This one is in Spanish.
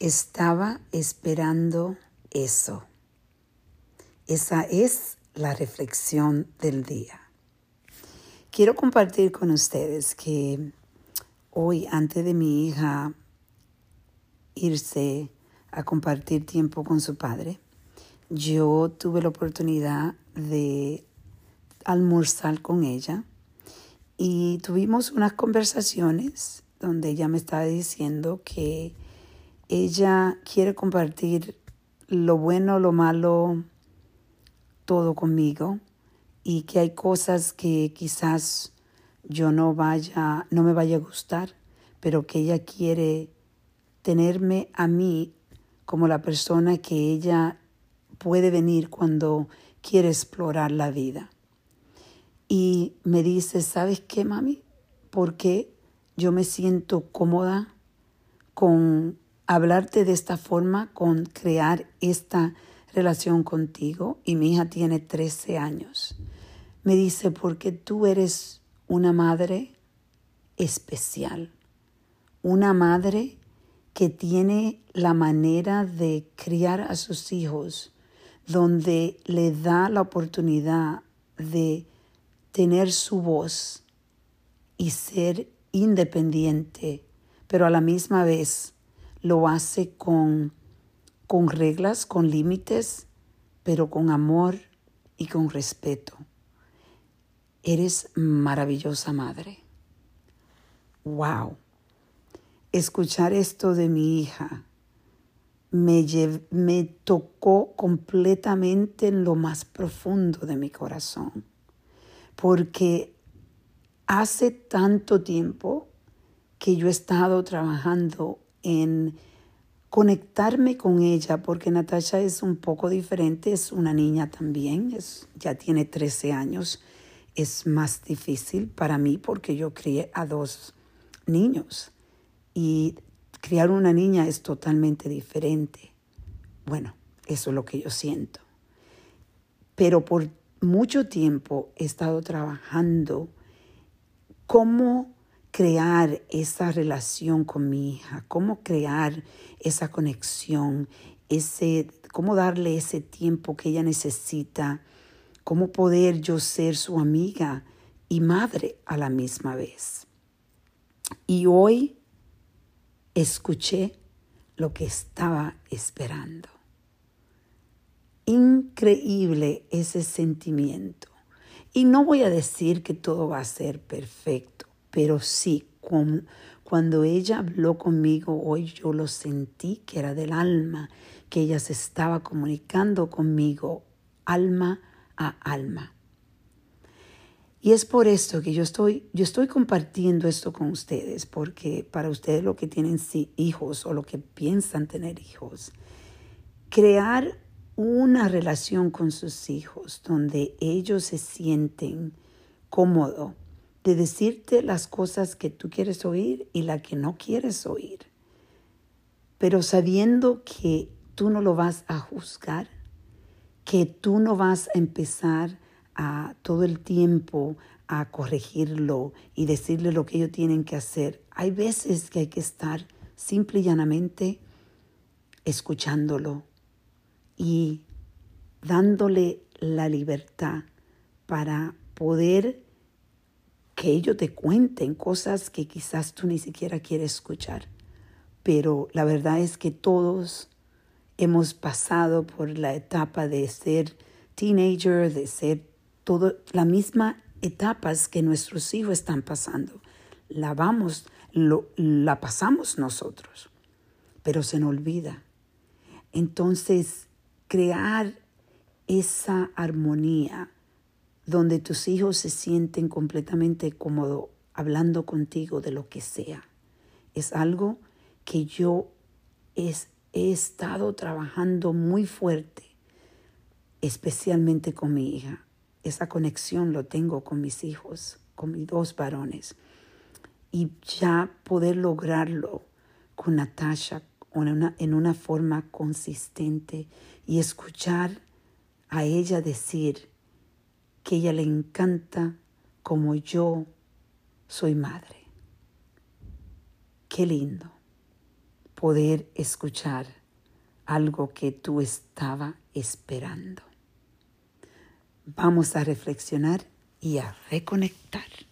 Estaba esperando eso. Esa es la reflexión del día. Quiero compartir con ustedes que hoy, antes de mi hija irse a compartir tiempo con su padre, yo tuve la oportunidad de almorzar con ella y tuvimos unas conversaciones donde ella me estaba diciendo que ella quiere compartir lo bueno, lo malo, todo conmigo y que hay cosas que quizás yo no vaya, no me vaya a gustar, pero que ella quiere tenerme a mí como la persona que ella puede venir cuando quiere explorar la vida. Y me dice, ¿sabes qué, mami? Porque yo me siento cómoda con hablarte de esta forma, con crear esta relación contigo. Y mi hija tiene 13 años. Me dice, porque tú eres una madre especial, una madre que tiene la manera de criar a sus hijos, donde le da la oportunidad de tener su voz y ser independiente, pero a la misma vez lo hace con, con reglas, con límites, pero con amor y con respeto. Eres maravillosa madre. Wow escuchar esto de mi hija me, me tocó completamente en lo más profundo de mi corazón, porque hace tanto tiempo que yo he estado trabajando en conectarme con ella, porque Natasha es un poco diferente, es una niña también, es, ya tiene 13 años, es más difícil para mí porque yo crié a dos niños. Y criar una niña es totalmente diferente. Bueno, eso es lo que yo siento. Pero por mucho tiempo he estado trabajando cómo crear esa relación con mi hija, cómo crear esa conexión, ese, cómo darle ese tiempo que ella necesita, cómo poder yo ser su amiga y madre a la misma vez. Y hoy escuché lo que estaba esperando. Increíble ese sentimiento. Y no voy a decir que todo va a ser perfecto, pero sí, cuando ella habló conmigo hoy, yo lo sentí que era del alma, que ella se estaba comunicando conmigo alma a alma. Y es por esto que yo estoy, yo estoy compartiendo esto con ustedes, porque para ustedes lo que tienen hijos o lo que piensan tener hijos, crear una relación con sus hijos donde ellos se sienten cómodos de decirte las cosas que tú quieres oír y la que no quieres oír, pero sabiendo que tú no lo vas a juzgar, que tú no vas a empezar a todo el tiempo a corregirlo y decirle lo que ellos tienen que hacer. Hay veces que hay que estar simple y llanamente escuchándolo y dándole la libertad para poder que ellos te cuenten cosas que quizás tú ni siquiera quieres escuchar. Pero la verdad es que todos hemos pasado por la etapa de ser teenager, de ser todo, la misma etapas que nuestros hijos están pasando. La vamos, lo, la pasamos nosotros, pero se nos olvida. Entonces, crear esa armonía donde tus hijos se sienten completamente cómodos hablando contigo de lo que sea, es algo que yo he estado trabajando muy fuerte, especialmente con mi hija esa conexión lo tengo con mis hijos, con mis dos varones. Y ya poder lograrlo con Natasha en una, en una forma consistente y escuchar a ella decir que ella le encanta como yo soy madre. Qué lindo. poder escuchar algo que tú estaba esperando. Vamos a reflexionar y a reconectar.